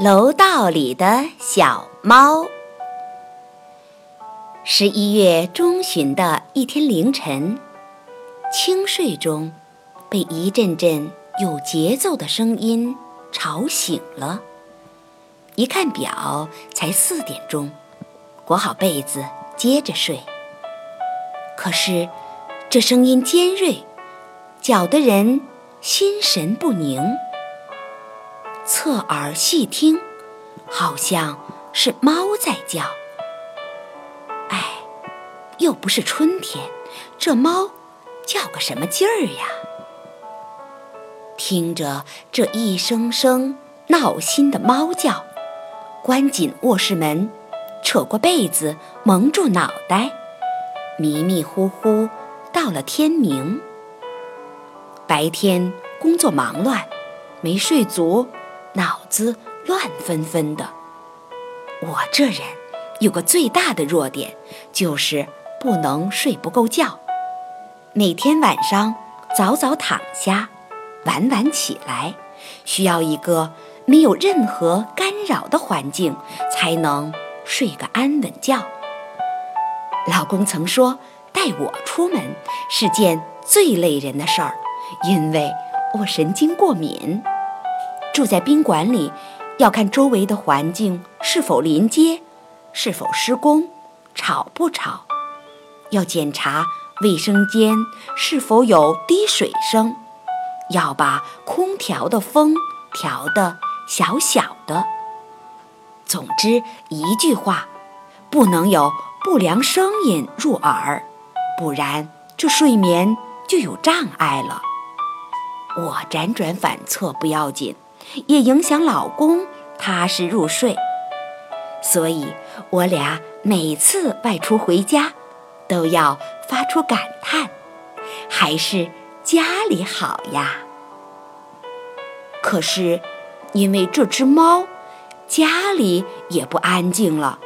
楼道里的小猫。十一月中旬的一天凌晨，轻睡中被一阵阵有节奏的声音吵醒了。一看表，才四点钟，裹好被子接着睡。可是这声音尖锐，搅得人心神不宁。侧耳细听，好像是猫在叫。哎，又不是春天，这猫叫个什么劲儿呀？听着这一声声闹心的猫叫，关紧卧室门，扯过被子蒙住脑袋，迷迷糊糊到了天明。白天工作忙乱，没睡足。脑子乱纷纷的。我这人有个最大的弱点，就是不能睡不够觉。每天晚上早早躺下，晚晚起来，需要一个没有任何干扰的环境，才能睡个安稳觉。老公曾说，带我出门是件最累人的事儿，因为我神经过敏。住在宾馆里，要看周围的环境是否临街，是否施工，吵不吵；要检查卫生间是否有滴水声，要把空调的风调得小小的。总之一句话，不能有不良声音入耳，不然这睡眠就有障碍了。我辗转反侧不要紧。也影响老公踏实入睡，所以我俩每次外出回家，都要发出感叹：还是家里好呀。可是，因为这只猫，家里也不安静了。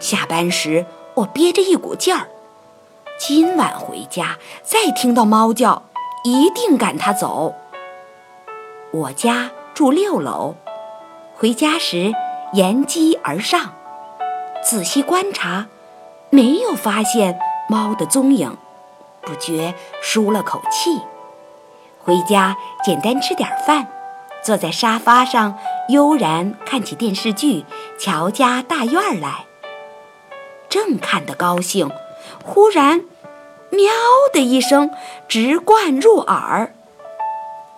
下班时，我憋着一股劲儿，今晚回家再听到猫叫，一定赶它走。我家。住六楼，回家时沿梯而上，仔细观察，没有发现猫的踪影，不觉舒了口气。回家简单吃点饭，坐在沙发上悠然看起电视剧《乔家大院》来。正看得高兴，忽然“喵”的一声直灌入耳。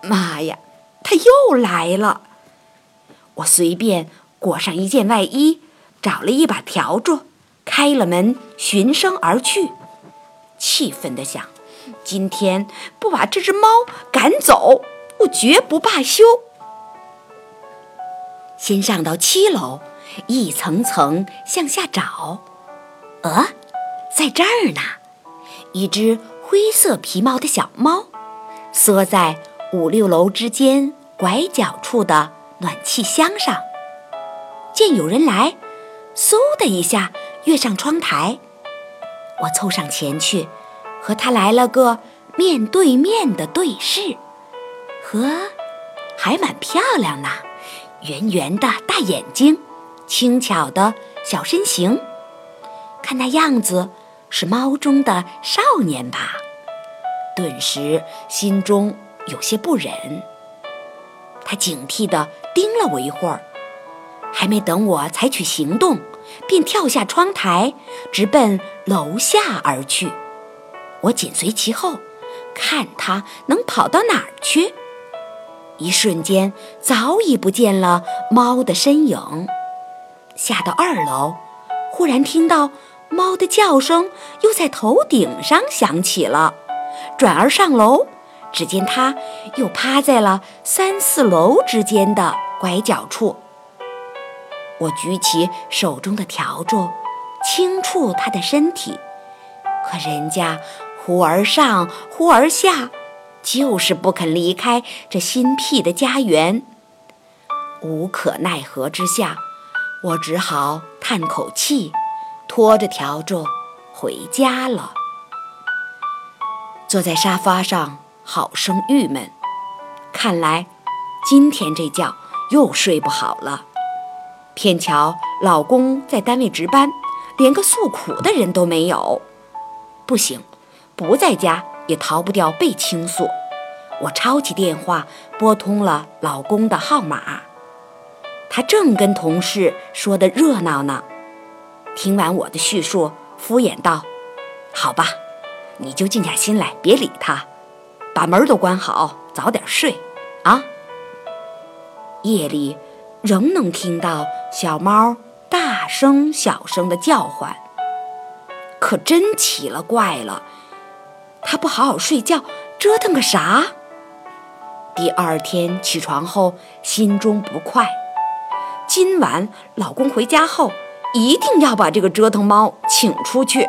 妈呀！他又来了，我随便裹上一件外衣，找了一把笤帚，开了门，循声而去，气愤地想：今天不把这只猫赶走，我绝不罢休。先上到七楼，一层层向下找，呃，在这儿呢，一只灰色皮毛的小猫，缩在五六楼之间。拐角处的暖气箱上，见有人来，嗖的一下跃上窗台。我凑上前去，和他来了个面对面的对视。呵，还蛮漂亮呢，圆圆的大眼睛，轻巧的小身形，看那样子是猫中的少年吧？顿时心中有些不忍。他警惕地盯了我一会儿，还没等我采取行动，便跳下窗台，直奔楼下而去。我紧随其后，看他能跑到哪儿去。一瞬间，早已不见了猫的身影。下到二楼，忽然听到猫的叫声又在头顶上响起了，转而上楼。只见他又趴在了三四楼之间的拐角处。我举起手中的笤帚，轻触他的身体，可人家忽而上，忽而下，就是不肯离开这新辟的家园。无可奈何之下，我只好叹口气，拖着笤帚回家了。坐在沙发上。好生郁闷，看来今天这觉又睡不好了。偏巧老公在单位值班，连个诉苦的人都没有。不行，不在家也逃不掉被倾诉。我抄起电话，拨通了老公的号码。他正跟同事说的热闹呢。听完我的叙述，敷衍道：“好吧，你就静下心来，别理他，把门都关好，早点睡啊。”夜里仍能听到小猫大声小声的叫唤，可真奇了怪了，它不好好睡觉，折腾个啥？第二天起床后，心中不快。今晚老公回家后。一定要把这个折腾猫请出去。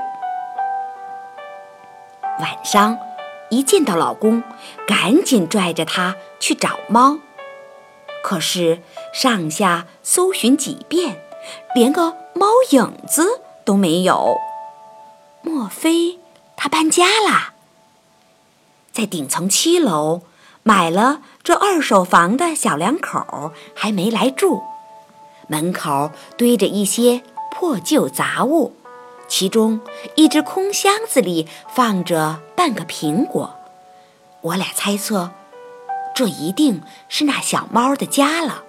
晚上一见到老公，赶紧拽着他去找猫。可是上下搜寻几遍，连个猫影子都没有。莫非他搬家啦？在顶层七楼买了这二手房的小两口还没来住，门口堆着一些。破旧杂物，其中一只空箱子里放着半个苹果。我俩猜测，这一定是那小猫的家了。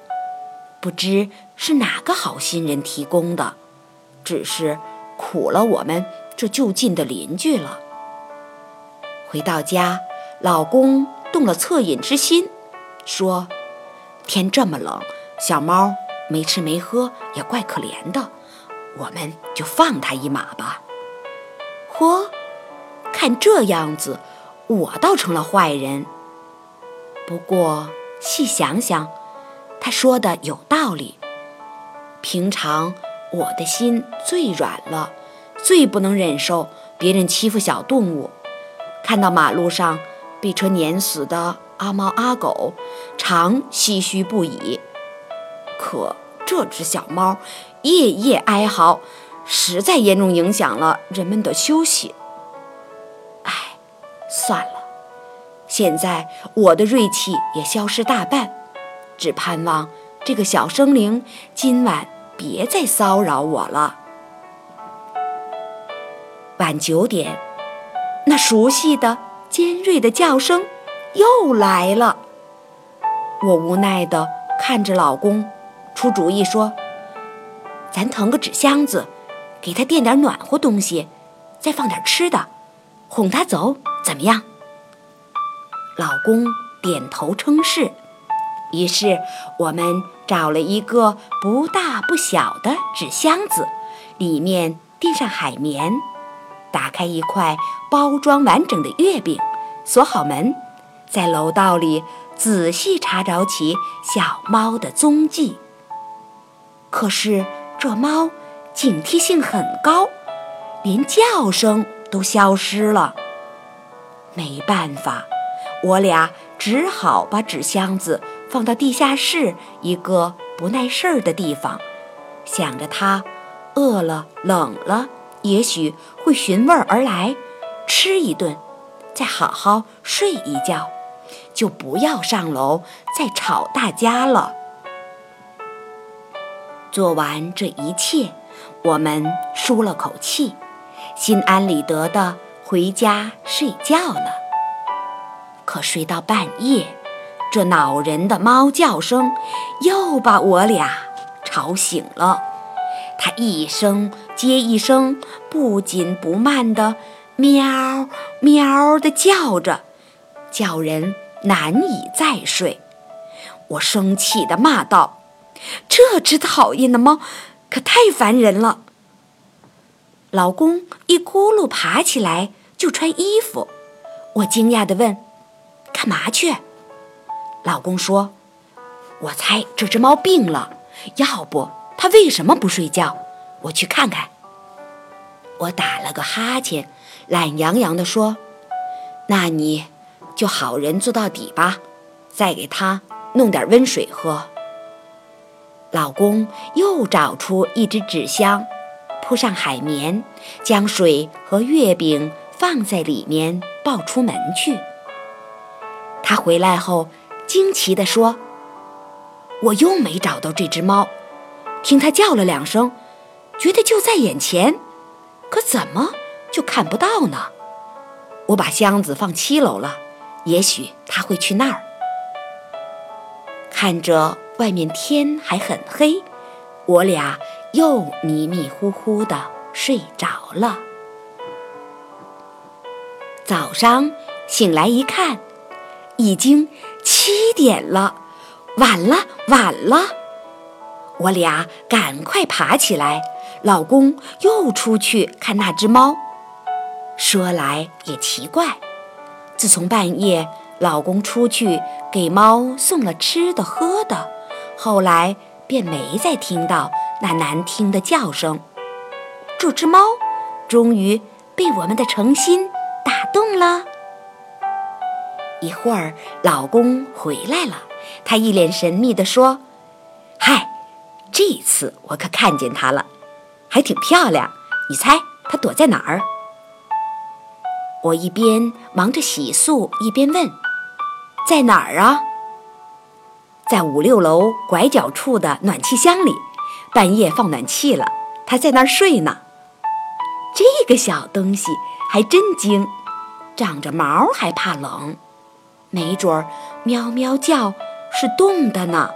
不知是哪个好心人提供的，只是苦了我们这就近的邻居了。回到家，老公动了恻隐之心，说：“天这么冷，小猫没吃没喝，也怪可怜的。”我们就放他一马吧。嚯，看这样子，我倒成了坏人。不过细想想，他说的有道理。平常我的心最软了，最不能忍受别人欺负小动物。看到马路上被车碾死的阿猫阿狗，常唏嘘不已。可这只小猫。夜夜哀嚎，实在严重影响了人们的休息。唉，算了，现在我的锐气也消失大半，只盼望这个小生灵今晚别再骚扰我了。晚九点，那熟悉的尖锐的叫声又来了。我无奈地看着老公，出主意说。咱腾个纸箱子，给他垫点暖和东西，再放点吃的，哄他走，怎么样？老公点头称是。于是我们找了一个不大不小的纸箱子，里面垫上海绵，打开一块包装完整的月饼，锁好门，在楼道里仔细查找起小猫的踪迹。可是。这猫警惕性很高，连叫声都消失了。没办法，我俩只好把纸箱子放到地下室一个不耐事儿的地方，想着它饿了、冷了，也许会寻味而来，吃一顿，再好好睡一觉，就不要上楼再吵大家了。做完这一切，我们舒了口气，心安理得的回家睡觉了。可睡到半夜，这恼人的猫叫声又把我俩吵醒了。它一声接一声，不紧不慢的喵喵的叫着，叫人难以再睡。我生气的骂道。这只讨厌的猫，可太烦人了。老公一咕噜爬起来就穿衣服，我惊讶地问：“干嘛去？”老公说：“我猜这只猫病了，要不它为什么不睡觉？我去看看。”我打了个哈欠，懒洋洋地说：“那你就好人做到底吧，再给它弄点温水喝。”老公又找出一只纸箱，铺上海绵，将水和月饼放在里面，抱出门去。他回来后，惊奇地说：“我又没找到这只猫，听它叫了两声，觉得就在眼前，可怎么就看不到呢？我把箱子放七楼了，也许它会去那儿。看着外面天还很黑，我俩又迷迷糊糊的睡着了。早上醒来一看，已经七点了，晚了，晚了！我俩赶快爬起来，老公又出去看那只猫。说来也奇怪，自从半夜老公出去给猫送了吃的喝的，后来便没再听到那难听的叫声。这只猫终于被我们的诚心打。动了一会儿，老公回来了，他一脸神秘地说：“嗨，这次我可看见它了，还挺漂亮。你猜它躲在哪儿？”我一边忙着洗漱，一边问：“在哪儿啊？”在五六楼拐角处的暖气箱里，半夜放暖气了，它在那儿睡呢。这个小东西还真精。长着毛还怕冷，没准儿喵喵叫是冻的呢。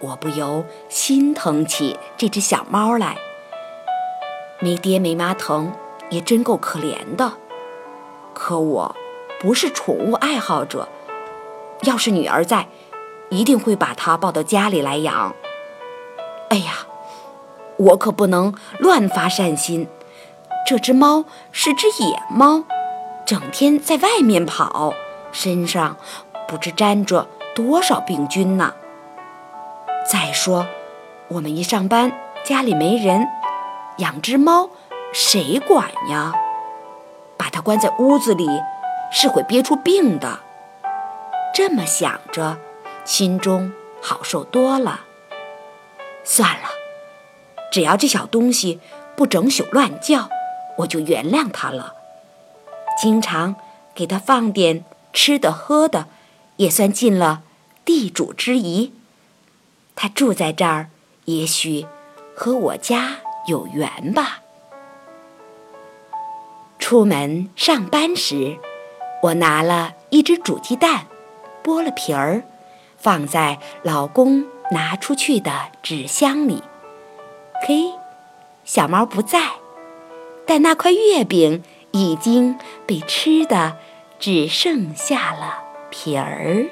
我不由心疼起这只小猫来，没爹没妈疼，也真够可怜的。可我不是宠物爱好者，要是女儿在，一定会把它抱到家里来养。哎呀，我可不能乱发善心。这只猫是只野猫。整天在外面跑，身上不知沾着多少病菌呢。再说，我们一上班，家里没人，养只猫谁管呀？把它关在屋子里，是会憋出病的。这么想着，心中好受多了。算了，只要这小东西不整宿乱叫，我就原谅它了。经常给他放点吃的喝的，也算尽了地主之谊。他住在这儿，也许和我家有缘吧。出门上班时，我拿了一只煮鸡蛋，剥了皮儿，放在老公拿出去的纸箱里。嘿，小猫不在，但那块月饼。已经被吃的只剩下了皮儿。